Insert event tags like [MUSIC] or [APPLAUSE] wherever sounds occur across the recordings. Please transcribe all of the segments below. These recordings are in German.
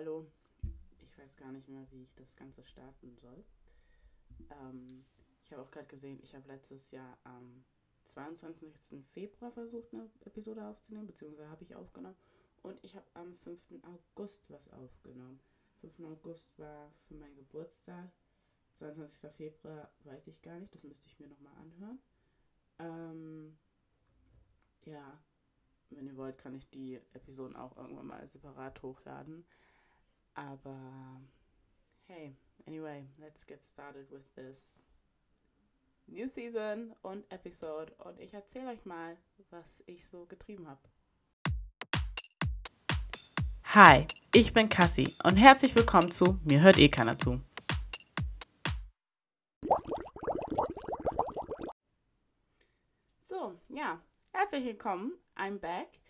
hallo. Ich weiß gar nicht mehr, wie ich das Ganze starten soll. Ähm, ich habe auch gerade gesehen, ich habe letztes Jahr am 22. Februar versucht, eine Episode aufzunehmen, beziehungsweise habe ich aufgenommen. Und ich habe am 5. August was aufgenommen. 5. August war für meinen Geburtstag. 22. Februar weiß ich gar nicht, das müsste ich mir nochmal anhören. Ähm, ja, wenn ihr wollt, kann ich die Episoden auch irgendwann mal separat hochladen. Aber hey, anyway, let's get started with this New Season und Episode. Und ich erzähle euch mal, was ich so getrieben habe. Hi, ich bin Cassie und herzlich willkommen zu Mir hört eh keiner zu. So, ja, herzlich willkommen. I'm back.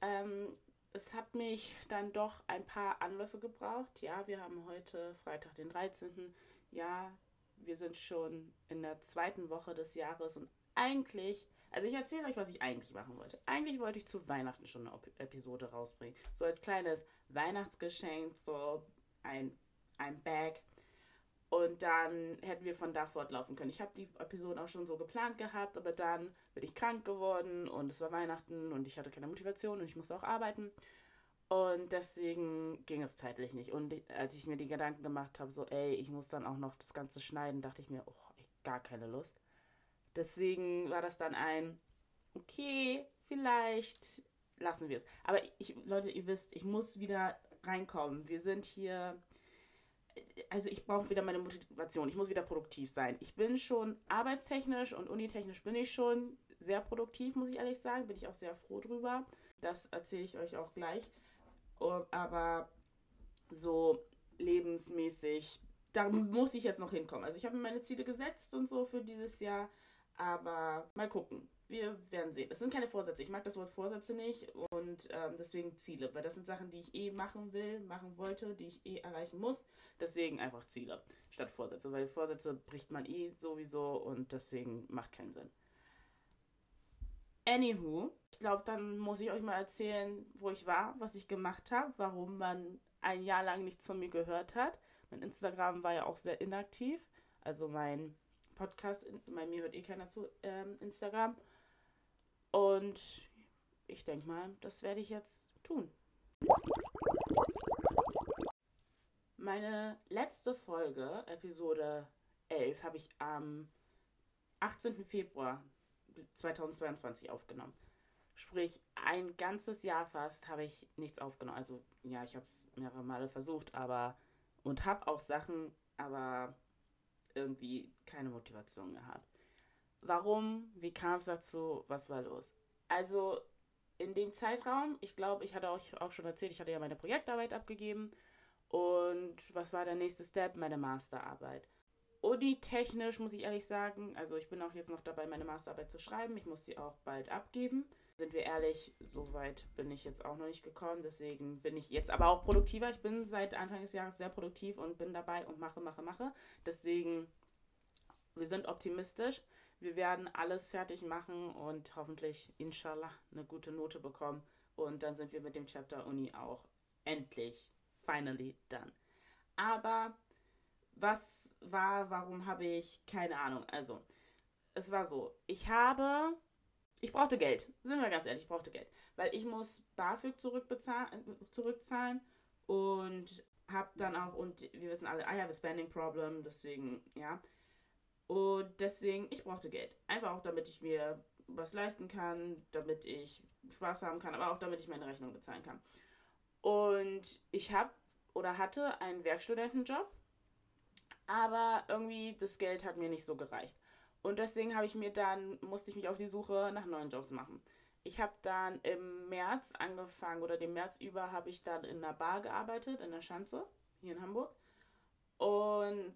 Ähm, es hat mich dann doch ein paar Anläufe gebraucht. Ja, wir haben heute Freitag, den 13. Ja, wir sind schon in der zweiten Woche des Jahres und eigentlich, also ich erzähle euch, was ich eigentlich machen wollte. Eigentlich wollte ich zu Weihnachten schon eine Episode rausbringen. So als kleines Weihnachtsgeschenk, so ein, ein Bag. Und dann hätten wir von da fortlaufen können. Ich habe die Episoden auch schon so geplant gehabt, aber dann bin ich krank geworden und es war Weihnachten und ich hatte keine Motivation und ich musste auch arbeiten. Und deswegen ging es zeitlich nicht. Und als ich mir die Gedanken gemacht habe, so, ey, ich muss dann auch noch das Ganze schneiden, dachte ich mir, oh, ich gar keine Lust. Deswegen war das dann ein, okay, vielleicht lassen wir es. Aber ich, Leute, ihr wisst, ich muss wieder reinkommen. Wir sind hier also ich brauche wieder meine Motivation. Ich muss wieder produktiv sein. Ich bin schon arbeitstechnisch und unitechnisch bin ich schon sehr produktiv, muss ich ehrlich sagen. Bin ich auch sehr froh drüber. Das erzähle ich euch auch gleich. Oh, aber so lebensmäßig, da muss ich jetzt noch hinkommen. Also ich habe mir meine Ziele gesetzt und so für dieses Jahr. Aber mal gucken. Wir werden sehen. Das sind keine Vorsätze. Ich mag das Wort Vorsätze nicht und ähm, deswegen Ziele, weil das sind Sachen, die ich eh machen will, machen wollte, die ich eh erreichen muss. Deswegen einfach Ziele statt Vorsätze, weil Vorsätze bricht man eh sowieso und deswegen macht keinen Sinn. Anywho, ich glaube, dann muss ich euch mal erzählen, wo ich war, was ich gemacht habe, warum man ein Jahr lang nichts von mir gehört hat. Mein Instagram war ja auch sehr inaktiv, also mein Podcast, bei mir hört eh keiner zu ähm, Instagram. Und ich denke mal, das werde ich jetzt tun. Meine letzte Folge, Episode 11, habe ich am 18. Februar 2022 aufgenommen. Sprich, ein ganzes Jahr fast habe ich nichts aufgenommen. Also ja, ich habe es mehrere Male versucht, aber und habe auch Sachen, aber irgendwie keine Motivation gehabt. Warum? Wie kam es dazu? Was war los? Also in dem Zeitraum, ich glaube, ich hatte euch auch schon erzählt, ich hatte ja meine Projektarbeit abgegeben. Und was war der nächste Step? Meine Masterarbeit. Uni-technisch muss ich ehrlich sagen, also ich bin auch jetzt noch dabei, meine Masterarbeit zu schreiben. Ich muss sie auch bald abgeben. Sind wir ehrlich, so weit bin ich jetzt auch noch nicht gekommen. Deswegen bin ich jetzt aber auch produktiver. Ich bin seit Anfang des Jahres sehr produktiv und bin dabei und mache, mache, mache. Deswegen, wir sind optimistisch. Wir werden alles fertig machen und hoffentlich, inshallah, eine gute Note bekommen. Und dann sind wir mit dem Chapter Uni auch endlich, finally done. Aber was war, warum habe ich keine Ahnung. Also, es war so, ich habe, ich brauchte Geld. Sind wir ganz ehrlich, ich brauchte Geld. Weil ich muss BAföG zurückzahlen und habe dann auch, und wir wissen alle, I have a spending problem, deswegen, ja. Und deswegen, ich brauchte Geld. Einfach auch, damit ich mir was leisten kann, damit ich Spaß haben kann, aber auch damit ich meine Rechnung bezahlen kann. Und ich habe oder hatte einen Werkstudentenjob, aber irgendwie das Geld hat mir nicht so gereicht. Und deswegen habe ich mir dann, musste ich mich auf die Suche nach neuen Jobs machen. Ich habe dann im März angefangen oder den März über habe ich dann in einer Bar gearbeitet, in der Schanze, hier in Hamburg. Und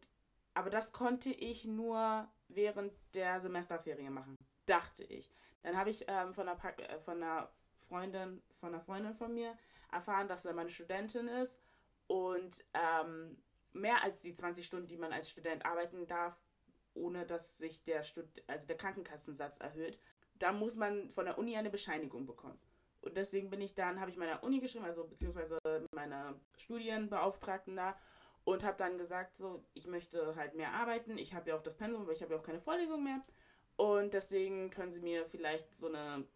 aber das konnte ich nur während der Semesterferien machen, dachte ich. Dann habe ich ähm, von, einer äh, von einer Freundin, von einer Freundin von mir erfahren, dass sie meine Studentin ist und ähm, mehr als die 20 Stunden, die man als Student arbeiten darf, ohne dass sich der, Stud also der Krankenkassensatz erhöht, da muss man von der Uni eine Bescheinigung bekommen. Und deswegen bin ich dann, habe ich meiner Uni geschrieben, also beziehungsweise meiner Studienbeauftragten da und habe dann gesagt, so, ich möchte halt mehr arbeiten. Ich habe ja auch das Pensum, aber ich habe ja auch keine Vorlesung mehr. Und deswegen können Sie mir vielleicht so eine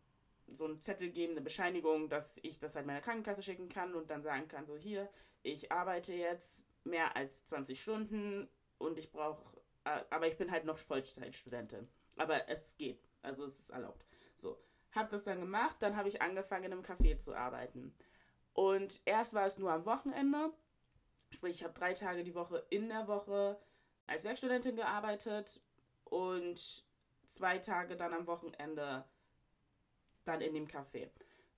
so einen Zettel geben, eine Bescheinigung, dass ich das halt meiner Krankenkasse schicken kann und dann sagen kann, so hier, ich arbeite jetzt mehr als 20 Stunden und ich brauche, äh, aber ich bin halt noch Vollzeitstudentin. Aber es geht, also es ist erlaubt. So, habe das dann gemacht, dann habe ich angefangen in einem Café zu arbeiten. Und erst war es nur am Wochenende, sprich ich habe drei Tage die Woche in der Woche als Werkstudentin gearbeitet und zwei Tage dann am Wochenende dann in dem Café.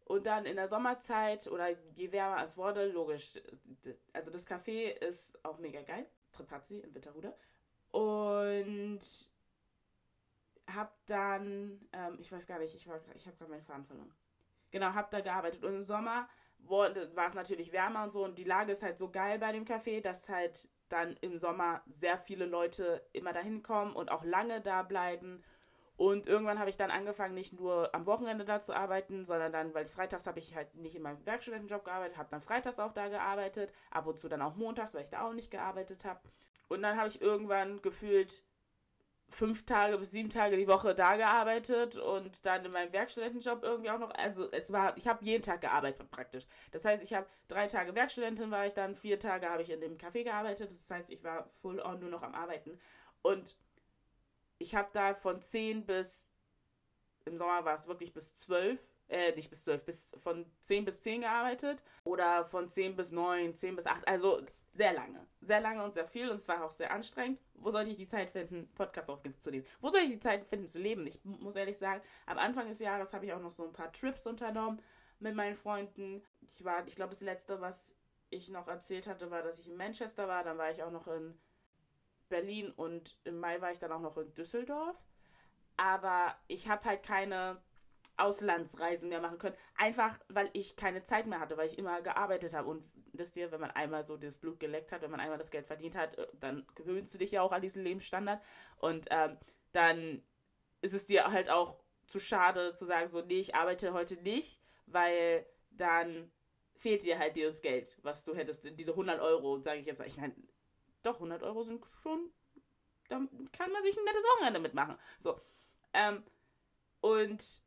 Und dann in der Sommerzeit oder je wärmer es wurde, logisch, also das Café ist auch mega geil, Trepazzi in Witterhude. Und hab dann, ähm, ich weiß gar nicht, ich, ich habe gerade meinen Faden verloren. Genau, hab da gearbeitet. Und im Sommer war es natürlich wärmer und so. Und die Lage ist halt so geil bei dem Café, dass halt dann im Sommer sehr viele Leute immer dahin kommen und auch lange da bleiben. Und irgendwann habe ich dann angefangen, nicht nur am Wochenende da zu arbeiten, sondern dann, weil freitags habe ich halt nicht in meinem Werkstudentenjob gearbeitet, habe dann freitags auch da gearbeitet, ab und zu dann auch montags, weil ich da auch nicht gearbeitet habe. Und dann habe ich irgendwann gefühlt fünf Tage bis sieben Tage die Woche da gearbeitet und dann in meinem Werkstudentenjob irgendwie auch noch. Also es war, ich habe jeden Tag gearbeitet praktisch. Das heißt, ich habe drei Tage Werkstudentin war ich dann, vier Tage habe ich in dem Café gearbeitet. Das heißt, ich war full on nur noch am Arbeiten. Und ich habe da von 10 bis, im Sommer war es wirklich bis 12, äh, nicht bis 12, bis von 10 bis 10 gearbeitet oder von 10 bis 9, 10 bis 8, also sehr lange. Sehr lange und sehr viel und es war auch sehr anstrengend. Wo sollte ich die Zeit finden, Podcast aufzunehmen? Wo soll ich die Zeit finden zu leben? Ich muss ehrlich sagen, am Anfang des Jahres habe ich auch noch so ein paar Trips unternommen mit meinen Freunden. Ich war, ich glaube, das letzte, was ich noch erzählt hatte, war, dass ich in Manchester war. Dann war ich auch noch in Berlin und im Mai war ich dann auch noch in Düsseldorf. Aber ich habe halt keine Auslandsreisen mehr machen können. Einfach, weil ich keine Zeit mehr hatte, weil ich immer gearbeitet habe. Und wisst ihr, wenn man einmal so das Blut geleckt hat, wenn man einmal das Geld verdient hat, äh, dann gewöhnst du dich ja auch an diesen Lebensstandard. Und ähm, dann ist es dir halt auch zu schade zu sagen, so, nee, ich arbeite heute nicht, weil dann fehlt dir halt dieses Geld, was du hättest, diese 100 Euro, sage ich jetzt mal. Ich meine, doch, 100 Euro sind schon, da kann man sich ein nettes Wochenende mitmachen. So. Ähm, und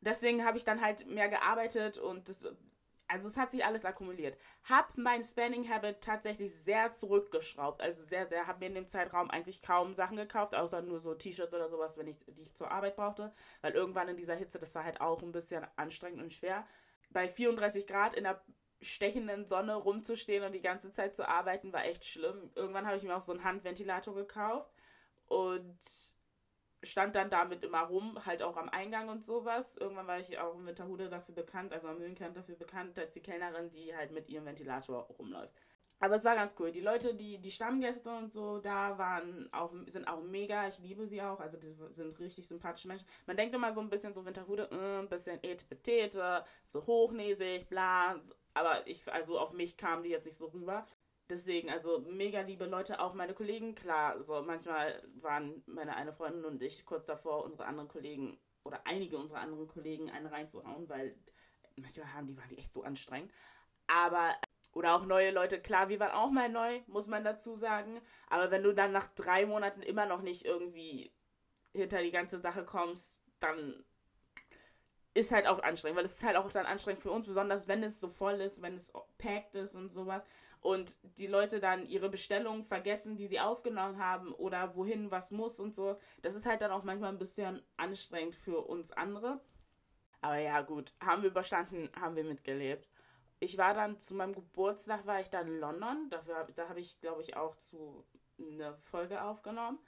deswegen habe ich dann halt mehr gearbeitet und das, also es hat sich alles akkumuliert. Hab mein Spending Habit tatsächlich sehr zurückgeschraubt, also sehr, sehr, habe mir in dem Zeitraum eigentlich kaum Sachen gekauft, außer nur so T-Shirts oder sowas, wenn ich die zur Arbeit brauchte, weil irgendwann in dieser Hitze, das war halt auch ein bisschen anstrengend und schwer. Bei 34 Grad in der stechenden Sonne rumzustehen und die ganze Zeit zu arbeiten, war echt schlimm. Irgendwann habe ich mir auch so einen Handventilator gekauft und stand dann damit immer rum, halt auch am Eingang und sowas. Irgendwann war ich auch in Winterhude dafür bekannt, also am Höhenkant dafür bekannt, als die Kellnerin, die halt mit ihrem Ventilator rumläuft. Aber es war ganz cool. Die Leute, die, die Stammgäste und so da waren, auch, sind auch mega. Ich liebe sie auch. Also die sind richtig sympathische Menschen. Man denkt immer so ein bisschen so Winterhude, äh, ein bisschen etepetete, so hochnäsig, bla. Aber ich, also auf mich kamen die jetzt nicht so rüber. Deswegen, also mega liebe Leute, auch meine Kollegen, klar, so manchmal waren meine eine Freundin und ich kurz davor, unsere anderen Kollegen oder einige unserer anderen Kollegen einen reinzuhauen, weil manchmal haben die, waren die echt so anstrengend. Aber, oder auch neue Leute, klar, wir waren auch mal neu, muss man dazu sagen. Aber wenn du dann nach drei Monaten immer noch nicht irgendwie hinter die ganze Sache kommst, dann ist halt auch anstrengend, weil es ist halt auch dann anstrengend für uns, besonders wenn es so voll ist, wenn es packed ist und sowas und die Leute dann ihre Bestellungen vergessen, die sie aufgenommen haben oder wohin was muss und sowas. Das ist halt dann auch manchmal ein bisschen anstrengend für uns andere. Aber ja, gut, haben wir überstanden, haben wir mitgelebt. Ich war dann zu meinem Geburtstag, war ich dann in London. Dafür, da habe ich, glaube ich, auch zu eine Folge aufgenommen.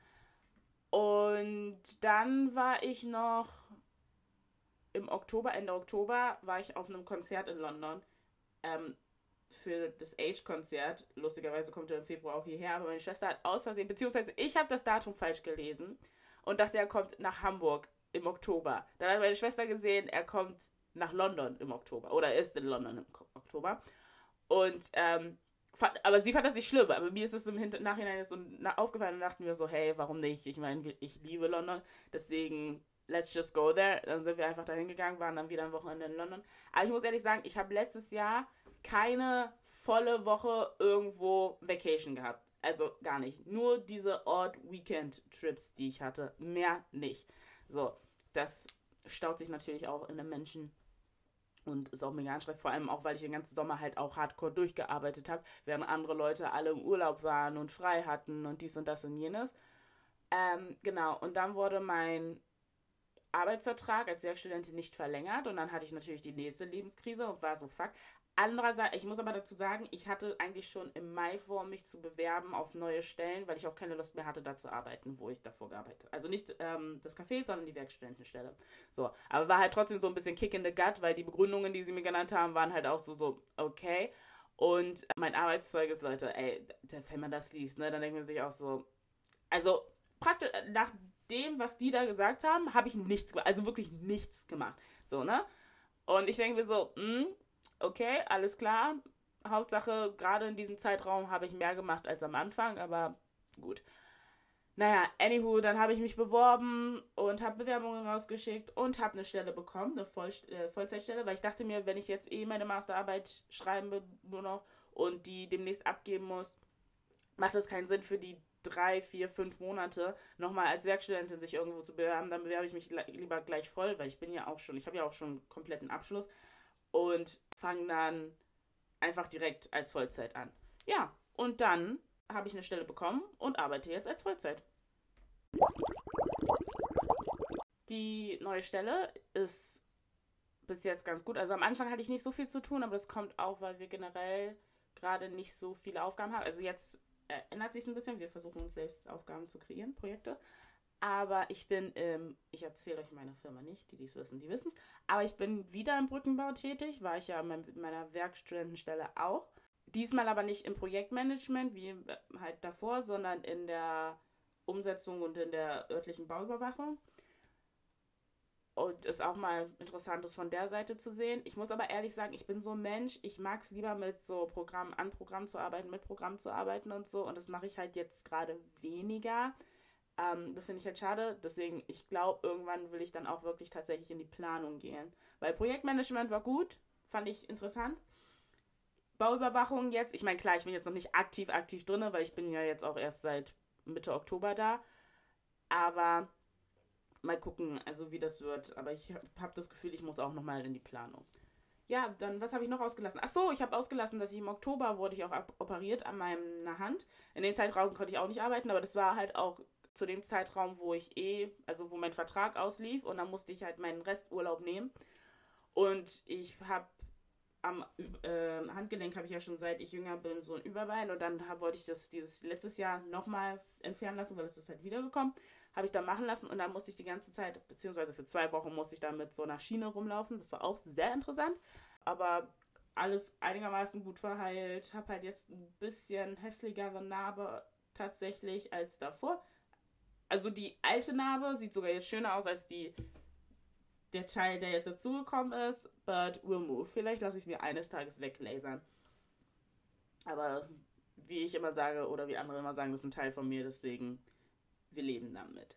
Und dann war ich noch im Oktober, Ende Oktober, war ich auf einem Konzert in London. Ähm, für das Age-Konzert. Lustigerweise kommt er im Februar auch hierher, aber meine Schwester hat aus Versehen, beziehungsweise ich habe das Datum falsch gelesen und dachte, er kommt nach Hamburg im Oktober. Dann hat meine Schwester gesehen, er kommt nach London im Oktober oder ist in London im Oktober. Und, ähm, fand, aber sie fand das nicht schlimm, aber mir ist es im Nachhinein so aufgefallen und dachten wir so, hey, warum nicht? Ich meine, ich liebe London, deswegen let's just go there. Dann sind wir einfach dahin gegangen, waren dann wieder ein Wochenende in London. Aber ich muss ehrlich sagen, ich habe letztes Jahr keine volle Woche irgendwo Vacation gehabt. Also gar nicht. Nur diese Odd-Weekend-Trips, die ich hatte. Mehr nicht. So, das staut sich natürlich auch in einem Menschen und ist auch mega anstrengend, vor allem auch, weil ich den ganzen Sommer halt auch hardcore durchgearbeitet habe, während andere Leute alle im Urlaub waren und frei hatten und dies und das und jenes. Ähm, genau, und dann wurde mein Arbeitsvertrag als Werkstudentin nicht verlängert und dann hatte ich natürlich die nächste Lebenskrise und war so, fuck, Andererseits, ich muss aber dazu sagen, ich hatte eigentlich schon im Mai vor, mich zu bewerben auf neue Stellen, weil ich auch keine Lust mehr hatte, da zu arbeiten, wo ich davor gearbeitet habe. Also nicht ähm, das Café, sondern die Werkstudentenstelle. So, aber war halt trotzdem so ein bisschen Kick in the Gut, weil die Begründungen, die sie mir genannt haben, waren halt auch so, so, okay. Und mein Arbeitszeugnis, Leute, ey, wenn man das liest, ne, dann denkt man sich auch so, also praktisch nach dem, was die da gesagt haben, habe ich nichts gemacht, also wirklich nichts gemacht. So, ne? Und ich denke mir so, mh, hm, okay, alles klar. Hauptsache, gerade in diesem Zeitraum habe ich mehr gemacht als am Anfang, aber gut. Naja, anywho, dann habe ich mich beworben und habe Bewerbungen rausgeschickt und habe eine Stelle bekommen, eine Voll äh, Vollzeitstelle, weil ich dachte mir, wenn ich jetzt eh meine Masterarbeit schreiben will, nur noch und die demnächst abgeben muss, macht es keinen Sinn für die drei, vier, fünf Monate nochmal als Werkstudentin sich irgendwo zu bewerben. Dann bewerbe ich mich lieber gleich voll, weil ich bin ja auch schon, ich habe ja auch schon einen kompletten Abschluss und fange dann einfach direkt als Vollzeit an. Ja, und dann habe ich eine Stelle bekommen und arbeite jetzt als Vollzeit. Die neue Stelle ist bis jetzt ganz gut. Also am Anfang hatte ich nicht so viel zu tun, aber das kommt auch, weil wir generell gerade nicht so viele Aufgaben haben. Also jetzt ändert sich ein bisschen. Wir versuchen uns selbst Aufgaben zu kreieren, Projekte. Aber ich bin, ähm, ich erzähle euch meine Firma nicht, die dies wissen, die wissen es. Aber ich bin wieder im Brückenbau tätig, war ich ja mit meiner Werkstudentenstelle auch. Diesmal aber nicht im Projektmanagement wie äh, halt davor, sondern in der Umsetzung und in der örtlichen Bauüberwachung. Und ist auch mal interessant, das von der Seite zu sehen. Ich muss aber ehrlich sagen, ich bin so ein Mensch, ich mag es lieber mit so Programm, an Programm zu arbeiten, mit Programm zu arbeiten und so. Und das mache ich halt jetzt gerade weniger ähm, das finde ich halt schade. Deswegen, ich glaube, irgendwann will ich dann auch wirklich tatsächlich in die Planung gehen. Weil Projektmanagement war gut, fand ich interessant. Bauüberwachung jetzt, ich meine, klar, ich bin jetzt noch nicht aktiv, aktiv drin, weil ich bin ja jetzt auch erst seit Mitte Oktober da. Aber mal gucken, also wie das wird. Aber ich habe das Gefühl, ich muss auch nochmal in die Planung. Ja, dann, was habe ich noch ausgelassen? Ach so, ich habe ausgelassen, dass ich im Oktober wurde ich auch operiert an meiner Hand. In dem Zeitraum konnte ich auch nicht arbeiten, aber das war halt auch zu dem Zeitraum, wo ich eh, also wo mein Vertrag auslief und dann musste ich halt meinen Resturlaub nehmen. Und ich habe am äh, Handgelenk habe ich ja schon seit ich jünger bin so ein Überbein und dann hab, wollte ich das dieses letztes Jahr nochmal entfernen lassen, weil es ist halt wiedergekommen. Habe ich dann machen lassen und dann musste ich die ganze Zeit, beziehungsweise für zwei Wochen musste ich dann mit so einer Schiene rumlaufen. Das war auch sehr interessant, aber alles einigermaßen gut verheilt. Habe halt jetzt ein bisschen hässlichere Narbe tatsächlich als davor. Also die alte Narbe sieht sogar jetzt schöner aus als die der Teil, der jetzt dazugekommen ist. But we'll move. Vielleicht lasse ich mir eines Tages weglasern. Aber wie ich immer sage oder wie andere immer sagen, das ist ein Teil von mir, deswegen wir leben damit.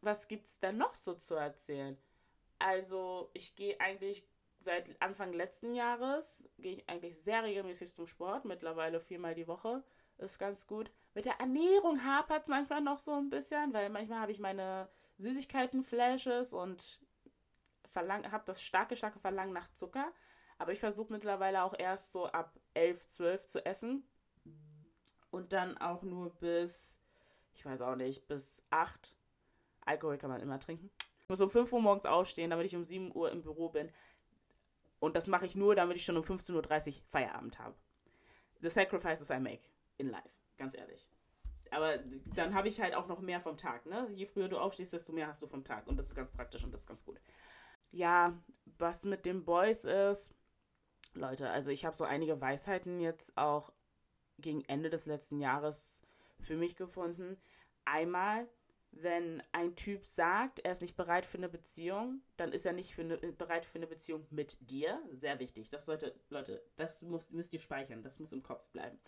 Was gibt's denn noch so zu erzählen? Also, ich gehe eigentlich seit Anfang letzten Jahres gehe ich eigentlich sehr regelmäßig zum Sport, mittlerweile viermal die Woche ist ganz gut. Mit der Ernährung hapert es manchmal noch so ein bisschen, weil manchmal habe ich meine Süßigkeiten-Flashes und habe das starke, starke Verlangen nach Zucker. Aber ich versuche mittlerweile auch erst so ab 11, 12 zu essen. Und dann auch nur bis, ich weiß auch nicht, bis 8. Alkohol kann man immer trinken. Ich muss um 5 Uhr morgens aufstehen, damit ich um 7 Uhr im Büro bin. Und das mache ich nur, damit ich schon um 15.30 Uhr Feierabend habe. The sacrifices I make in life, ganz ehrlich. Aber dann habe ich halt auch noch mehr vom Tag, ne? Je früher du aufstehst, desto mehr hast du vom Tag. Und das ist ganz praktisch und das ist ganz gut. Ja, was mit den Boys ist, Leute, also ich habe so einige Weisheiten jetzt auch gegen Ende des letzten Jahres für mich gefunden. Einmal, wenn ein Typ sagt, er ist nicht bereit für eine Beziehung, dann ist er nicht für eine, bereit für eine Beziehung mit dir. Sehr wichtig. Das sollte, Leute, das muss, müsst ihr speichern. Das muss im Kopf bleiben.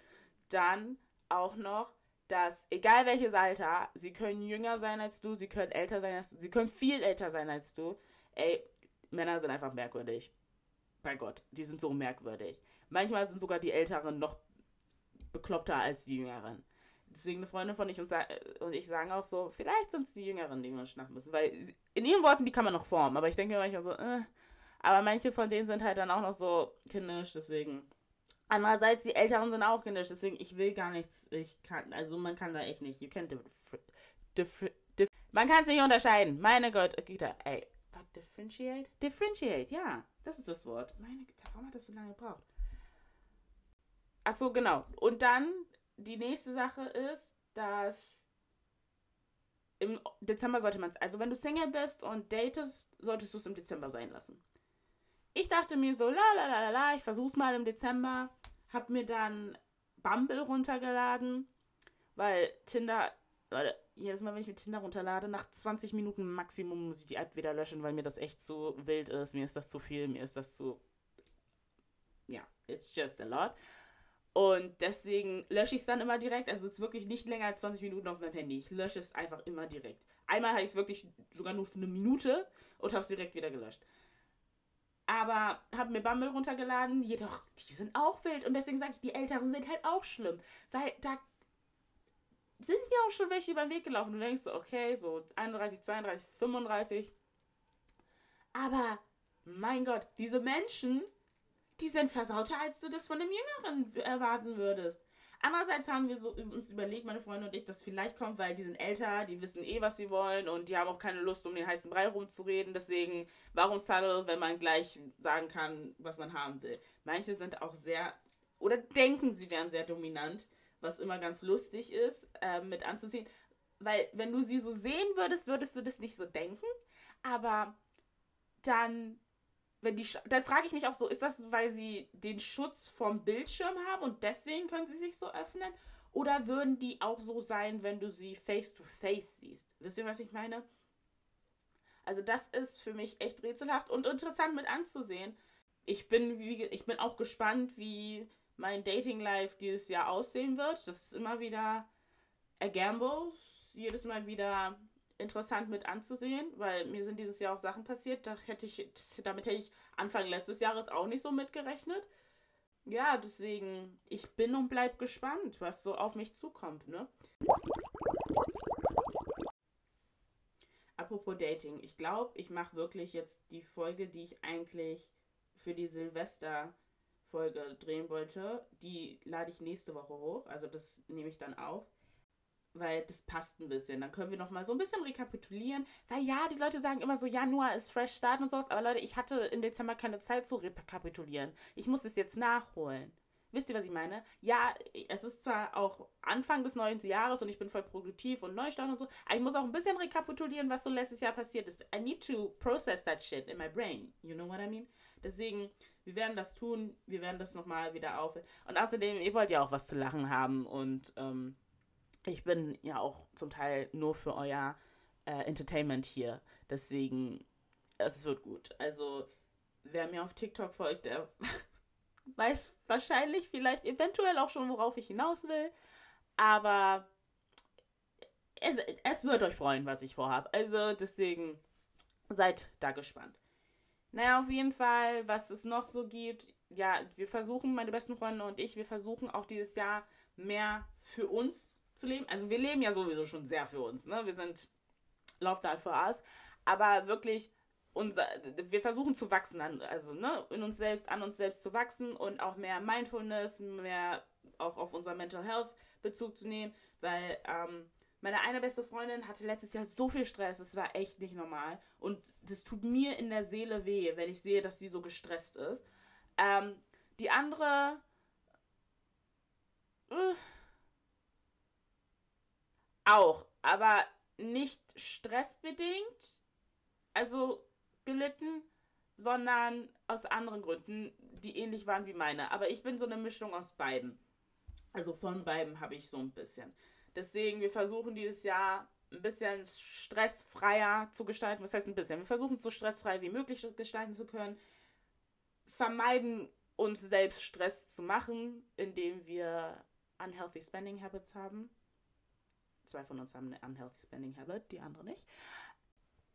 Dann auch noch, dass egal welches Alter, sie können jünger sein als du, sie können älter sein als du, sie können viel älter sein als du. Ey, Männer sind einfach merkwürdig. Bei Gott, die sind so merkwürdig. Manchmal sind sogar die Älteren noch bekloppter als die Jüngeren. Deswegen eine Freundin von ich und, und ich sagen auch so, vielleicht sind es die Jüngeren, die wir schnappen müssen. Weil in ihren Worten, die kann man noch formen. Aber ich denke manchmal so, äh. Aber manche von denen sind halt dann auch noch so kindisch, deswegen. Andererseits, die Älteren sind auch kindisch, deswegen, ich will gar nichts. Ich kann, also man kann da echt nicht. You can't man kann es nicht unterscheiden. Meine Gott, Güte, ey. What, differentiate? Differentiate, ja. Das ist das Wort. Meine Güte, warum hat das so lange gebraucht? Ach so, genau. Und dann die nächste Sache ist, dass im Dezember sollte man es, also wenn du Single bist und datest, solltest du es im Dezember sein lassen. Ich dachte mir so, la la la la ich versuch's mal im Dezember, hab mir dann Bumble runtergeladen, weil Tinder, Leute, jedes Mal, wenn ich mit Tinder runterlade, nach 20 Minuten Maximum muss ich die App wieder löschen, weil mir das echt zu wild ist, mir ist das zu viel, mir ist das zu, ja, it's just a lot. Und deswegen lösche ich es dann immer direkt. Also es ist wirklich nicht länger als 20 Minuten auf meinem Handy. Ich lösche es einfach immer direkt. Einmal habe ich es wirklich sogar nur für eine Minute und habe es direkt wieder gelöscht. Aber habe mir Bumble runtergeladen, jedoch, die sind auch wild. Und deswegen sage ich, die Älteren sind halt auch schlimm. Weil da sind mir auch schon welche über den Weg gelaufen. Du denkst so, okay, so 31, 32, 35. Aber, mein Gott, diese Menschen die sind versauter, als du das von einem Jüngeren erwarten würdest. Andererseits haben wir so uns überlegt, meine Freunde und ich, dass vielleicht kommt, weil die sind älter, die wissen eh, was sie wollen und die haben auch keine Lust, um den heißen Brei rumzureden. Deswegen, warum subtle, wenn man gleich sagen kann, was man haben will? Manche sind auch sehr, oder denken, sie wären sehr dominant, was immer ganz lustig ist, äh, mit anzuziehen. Weil, wenn du sie so sehen würdest, würdest du das nicht so denken. Aber dann wenn die, dann frage ich mich auch so, ist das, weil sie den Schutz vom Bildschirm haben und deswegen können sie sich so öffnen? Oder würden die auch so sein, wenn du sie face to face siehst? Wisst ihr, was ich meine? Also das ist für mich echt rätselhaft und interessant mit anzusehen. Ich bin, wie, ich bin auch gespannt, wie mein Dating Life dieses Jahr aussehen wird. Das ist immer wieder a gamble. Jedes Mal wieder interessant mit anzusehen, weil mir sind dieses Jahr auch Sachen passiert, da hätte ich, damit hätte ich Anfang letztes Jahres auch nicht so mitgerechnet. Ja, deswegen, ich bin und bleib gespannt, was so auf mich zukommt, ne? Apropos Dating, ich glaube, ich mache wirklich jetzt die Folge, die ich eigentlich für die Silvester-Folge drehen wollte. Die lade ich nächste Woche hoch, also das nehme ich dann auf weil das passt ein bisschen. Dann können wir noch mal so ein bisschen rekapitulieren, weil ja, die Leute sagen immer so, Januar ist Fresh Start und sowas, aber Leute, ich hatte im Dezember keine Zeit zu rekapitulieren. Ich muss es jetzt nachholen. Wisst ihr, was ich meine? Ja, es ist zwar auch Anfang des neuen Jahres und ich bin voll produktiv und Neustart und so, aber ich muss auch ein bisschen rekapitulieren, was so letztes Jahr passiert ist. I need to process that shit in my brain. You know what I mean? Deswegen, wir werden das tun, wir werden das nochmal wieder auf. Und außerdem, ihr wollt ja auch was zu lachen haben und ähm, ich bin ja auch zum Teil nur für euer äh, Entertainment hier. Deswegen, es wird gut. Also, wer mir auf TikTok folgt, der [LAUGHS] weiß wahrscheinlich, vielleicht, eventuell auch schon, worauf ich hinaus will. Aber es, es wird euch freuen, was ich vorhabe. Also, deswegen seid da gespannt. Naja, auf jeden Fall, was es noch so gibt. Ja, wir versuchen, meine besten Freunde und ich, wir versuchen auch dieses Jahr mehr für uns zu leben. Also wir leben ja sowieso schon sehr für uns, ne? Wir sind Love That for Us, aber wirklich unser, wir versuchen zu wachsen, an, also ne, in uns selbst, an uns selbst zu wachsen und auch mehr Mindfulness, mehr auch auf unser Mental Health Bezug zu nehmen, weil ähm, meine eine beste Freundin hatte letztes Jahr so viel Stress, es war echt nicht normal und das tut mir in der Seele weh, wenn ich sehe, dass sie so gestresst ist. Ähm, die andere, äh, auch, aber nicht stressbedingt, also gelitten, sondern aus anderen Gründen, die ähnlich waren wie meine. Aber ich bin so eine Mischung aus beiden. Also von beiden habe ich so ein bisschen. Deswegen, wir versuchen dieses Jahr ein bisschen stressfreier zu gestalten. Was heißt ein bisschen? Wir versuchen es so stressfrei wie möglich gestalten zu können. Vermeiden uns selbst Stress zu machen, indem wir unhealthy spending habits haben Zwei von uns haben eine Unhealthy Spending Habit, die andere nicht.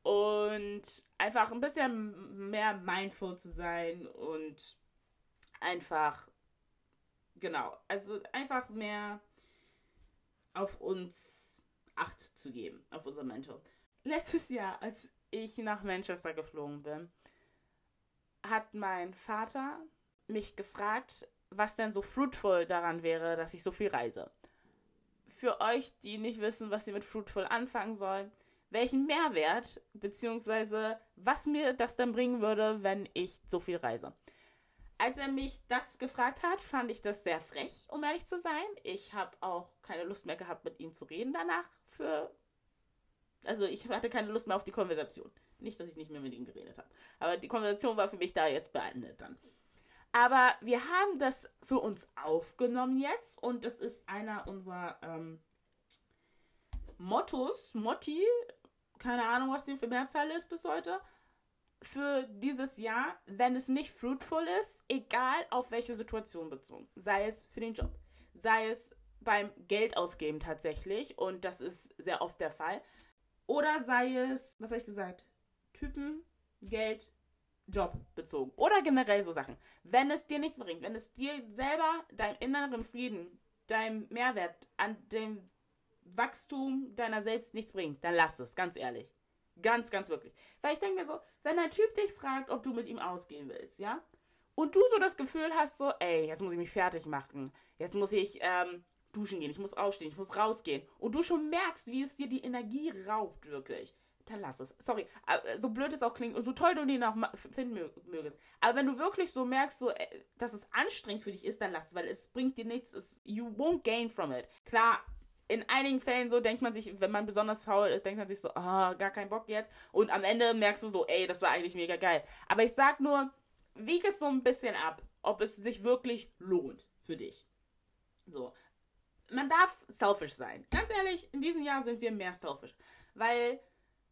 Und einfach ein bisschen mehr mindful zu sein und einfach, genau, also einfach mehr auf uns Acht zu geben, auf unser Mental. Letztes Jahr, als ich nach Manchester geflogen bin, hat mein Vater mich gefragt, was denn so fruitful daran wäre, dass ich so viel reise. Für euch, die nicht wissen, was sie mit fruitful anfangen sollen, welchen Mehrwert bzw. was mir das dann bringen würde, wenn ich so viel reise. Als er mich das gefragt hat, fand ich das sehr frech, um ehrlich zu sein. Ich habe auch keine Lust mehr gehabt, mit ihm zu reden danach. Für also ich hatte keine Lust mehr auf die Konversation. Nicht, dass ich nicht mehr mit ihm geredet habe. Aber die Konversation war für mich da jetzt beendet dann. Aber wir haben das für uns aufgenommen jetzt und das ist einer unserer ähm, Mottos, Motti, keine Ahnung, was die für Mehrzahl ist bis heute, für dieses Jahr, wenn es nicht fruitful ist, egal auf welche Situation bezogen. Sei es für den Job, sei es beim Geld ausgeben tatsächlich und das ist sehr oft der Fall. Oder sei es, was habe ich gesagt, Typen, Geld, Job bezogen. Oder generell so Sachen. Wenn es dir nichts bringt, wenn es dir selber, deinem inneren Frieden, deinem Mehrwert, an dem Wachstum deiner selbst nichts bringt, dann lass es, ganz ehrlich. Ganz, ganz wirklich. Weil ich denke mir so, wenn ein Typ dich fragt, ob du mit ihm ausgehen willst, ja? Und du so das Gefühl hast, so, ey, jetzt muss ich mich fertig machen. Jetzt muss ich ähm, duschen gehen, ich muss aufstehen, ich muss rausgehen. Und du schon merkst, wie es dir die Energie raubt, wirklich dann lass es. Sorry, äh, so blöd es auch klingt und so toll du den auch finden mögest. Aber wenn du wirklich so merkst, so, äh, dass es anstrengend für dich ist, dann lass es, weil es bringt dir nichts. Es, you won't gain from it. Klar, in einigen Fällen so denkt man sich, wenn man besonders faul ist, denkt man sich so, ah, oh, gar keinen Bock jetzt. Und am Ende merkst du so, ey, das war eigentlich mega geil. Aber ich sag nur, wieg es so ein bisschen ab, ob es sich wirklich lohnt für dich. So. Man darf selfish sein. Ganz ehrlich, in diesem Jahr sind wir mehr selfish. Weil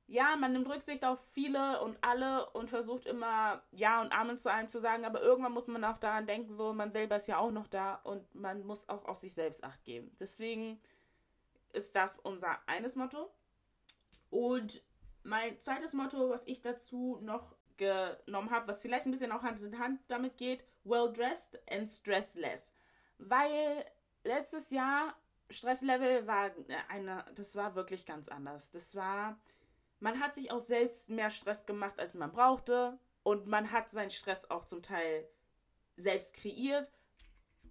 ja, man nimmt Rücksicht auf viele und alle und versucht immer Ja und Amen zu allem zu sagen, aber irgendwann muss man auch daran denken, so man selber ist ja auch noch da und man muss auch auf sich selbst acht geben. Deswegen ist das unser eines Motto. Und mein zweites Motto, was ich dazu noch genommen habe, was vielleicht ein bisschen auch Hand in Hand damit geht, well dressed and stressless. Weil letztes Jahr Stresslevel war eine, das war wirklich ganz anders. Das war man hat sich auch selbst mehr Stress gemacht, als man brauchte. Und man hat seinen Stress auch zum Teil selbst kreiert.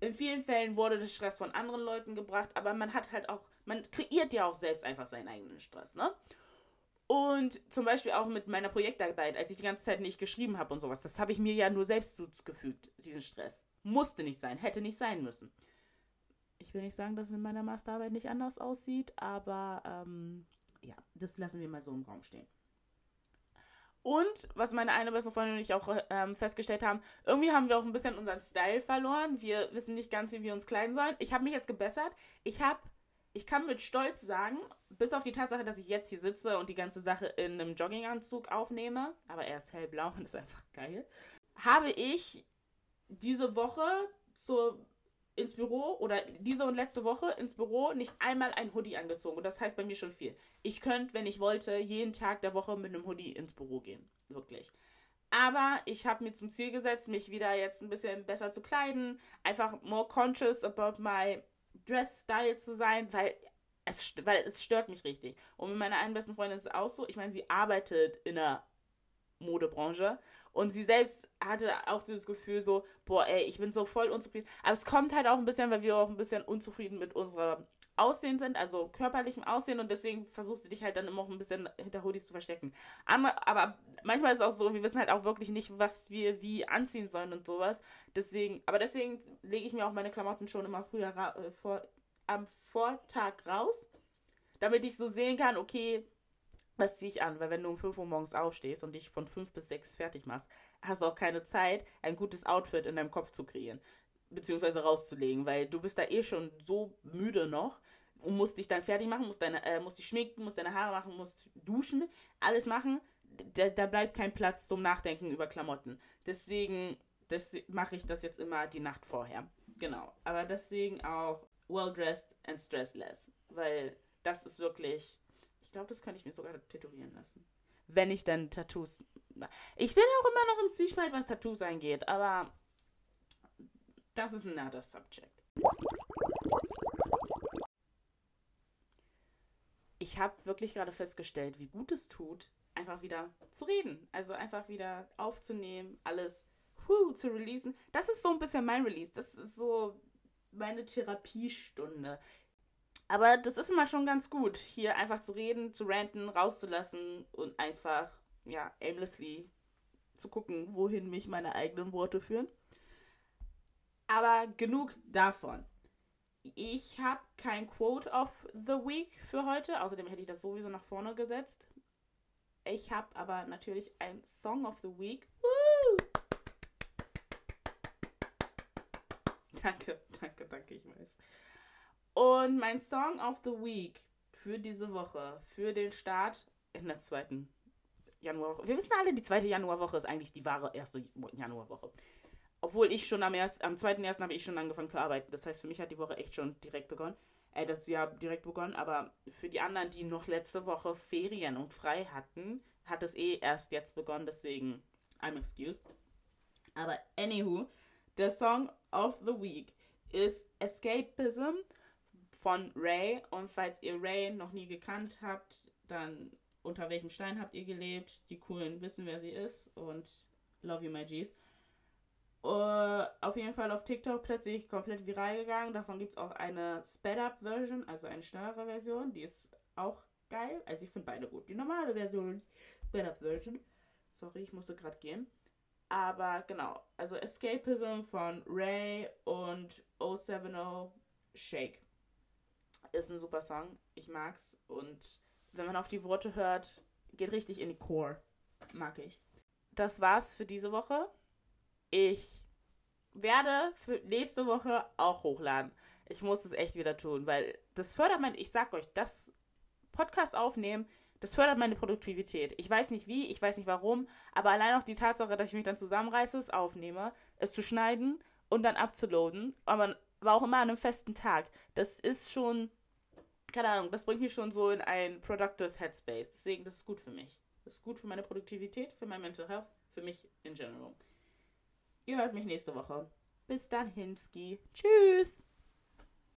In vielen Fällen wurde der Stress von anderen Leuten gebracht, aber man hat halt auch, man kreiert ja auch selbst einfach seinen eigenen Stress, ne? Und zum Beispiel auch mit meiner Projektarbeit, als ich die ganze Zeit nicht geschrieben habe und sowas, das habe ich mir ja nur selbst zugefügt, diesen Stress. Musste nicht sein, hätte nicht sein müssen. Ich will nicht sagen, dass es mit meiner Masterarbeit nicht anders aussieht, aber ähm, ja, das lassen wir mal so im Raum stehen. Und was meine eine beste Freundin und ich auch ähm, festgestellt haben, irgendwie haben wir auch ein bisschen unseren Style verloren. Wir wissen nicht ganz, wie wir uns kleiden sollen. Ich habe mich jetzt gebessert. Ich habe, ich kann mit Stolz sagen, bis auf die Tatsache, dass ich jetzt hier sitze und die ganze Sache in einem Jogginganzug aufnehme, aber er ist hellblau und [LAUGHS] ist einfach geil, habe ich diese Woche zur ins Büro oder diese und letzte Woche ins Büro nicht einmal ein Hoodie angezogen. Und das heißt bei mir schon viel. Ich könnte, wenn ich wollte, jeden Tag der Woche mit einem Hoodie ins Büro gehen. Wirklich. Aber ich habe mir zum Ziel gesetzt, mich wieder jetzt ein bisschen besser zu kleiden. Einfach more conscious about my dress style zu sein, weil es, weil es stört mich richtig. Und mit meiner einen besten Freundin ist es auch so. Ich meine, sie arbeitet in der Modebranche und sie selbst hatte auch dieses Gefühl so, boah, ey, ich bin so voll unzufrieden. Aber es kommt halt auch ein bisschen, weil wir auch ein bisschen unzufrieden mit unserem Aussehen sind, also körperlichem Aussehen und deswegen versuchst du dich halt dann immer auch ein bisschen hinter Hoodies zu verstecken. Aber manchmal ist es auch so, wir wissen halt auch wirklich nicht, was wir wie anziehen sollen und sowas. Deswegen, aber deswegen lege ich mir auch meine Klamotten schon immer früher äh, vor, am Vortag raus, damit ich so sehen kann, okay, was ziehe ich an? Weil wenn du um 5 Uhr morgens aufstehst und dich von 5 bis 6 fertig machst, hast du auch keine Zeit, ein gutes Outfit in deinem Kopf zu kreieren. Beziehungsweise rauszulegen, weil du bist da eh schon so müde noch und musst dich dann fertig machen, musst, deine, äh, musst dich schminken, musst deine Haare machen, musst duschen, alles machen. Da, da bleibt kein Platz zum Nachdenken über Klamotten. Deswegen mache ich das jetzt immer die Nacht vorher. Genau. Aber deswegen auch well dressed and stressless. Weil das ist wirklich. Ich glaube, das könnte ich mir sogar tätowieren lassen. Wenn ich dann Tattoos. Ich bin auch immer noch im Zwiespalt, was Tattoos angeht, aber das ist anderes Subject. Ich habe wirklich gerade festgestellt, wie gut es tut, einfach wieder zu reden. Also einfach wieder aufzunehmen, alles huh, zu releasen. Das ist so ein bisschen mein Release. Das ist so meine Therapiestunde. Aber das ist immer schon ganz gut, hier einfach zu reden, zu ranten, rauszulassen und einfach, ja, aimlessly zu gucken, wohin mich meine eigenen Worte führen. Aber genug davon. Ich habe kein Quote of the Week für heute. Außerdem hätte ich das sowieso nach vorne gesetzt. Ich habe aber natürlich ein Song of the Week. Woo! [LAUGHS] Danke, danke, danke, ich weiß. Und mein Song of the Week für diese Woche, für den Start in der zweiten Januarwoche. Wir wissen alle, die zweite Januarwoche ist eigentlich die wahre erste Januarwoche. Obwohl ich schon am, erst, am 2.1. habe ich schon angefangen zu arbeiten. Das heißt, für mich hat die Woche echt schon direkt begonnen. Äh, das Jahr direkt begonnen. Aber für die anderen, die noch letzte Woche Ferien und frei hatten, hat es eh erst jetzt begonnen. Deswegen, I'm excused. Aber anywho, der Song of the Week ist Escapism von Ray. Und falls ihr Ray noch nie gekannt habt, dann unter welchem Stein habt ihr gelebt? Die Coolen wissen, wer sie ist. Und love you, my G's. Uh, auf jeden Fall auf TikTok plötzlich komplett viral gegangen. Davon gibt es auch eine Sped-Up-Version, also eine schnellere Version. Die ist auch geil. Also ich finde beide gut. Die normale Version, Sped-Up-Version. Sorry, ich musste gerade gehen. Aber genau, also Escapism von Ray und 070 Shake. Ist ein super Song. Ich mag's. Und wenn man auf die Worte hört, geht richtig in die Core. Mag ich. Das war's für diese Woche. Ich werde für nächste Woche auch hochladen. Ich muss das echt wieder tun, weil das fördert mein, ich sag euch, das Podcast aufnehmen, das fördert meine Produktivität. Ich weiß nicht wie, ich weiß nicht warum, aber allein auch die Tatsache, dass ich mich dann zusammenreiße, es aufnehme, es zu schneiden und dann abzuladen, aber, aber auch immer an einem festen Tag. Das ist schon, keine Ahnung, das bringt mich schon so in ein productive Headspace. Deswegen, das ist gut für mich. Das ist gut für meine Produktivität, für mein Mental Health, für mich in general. Ihr hört mich nächste Woche. Bis dann, Hinski. Tschüss.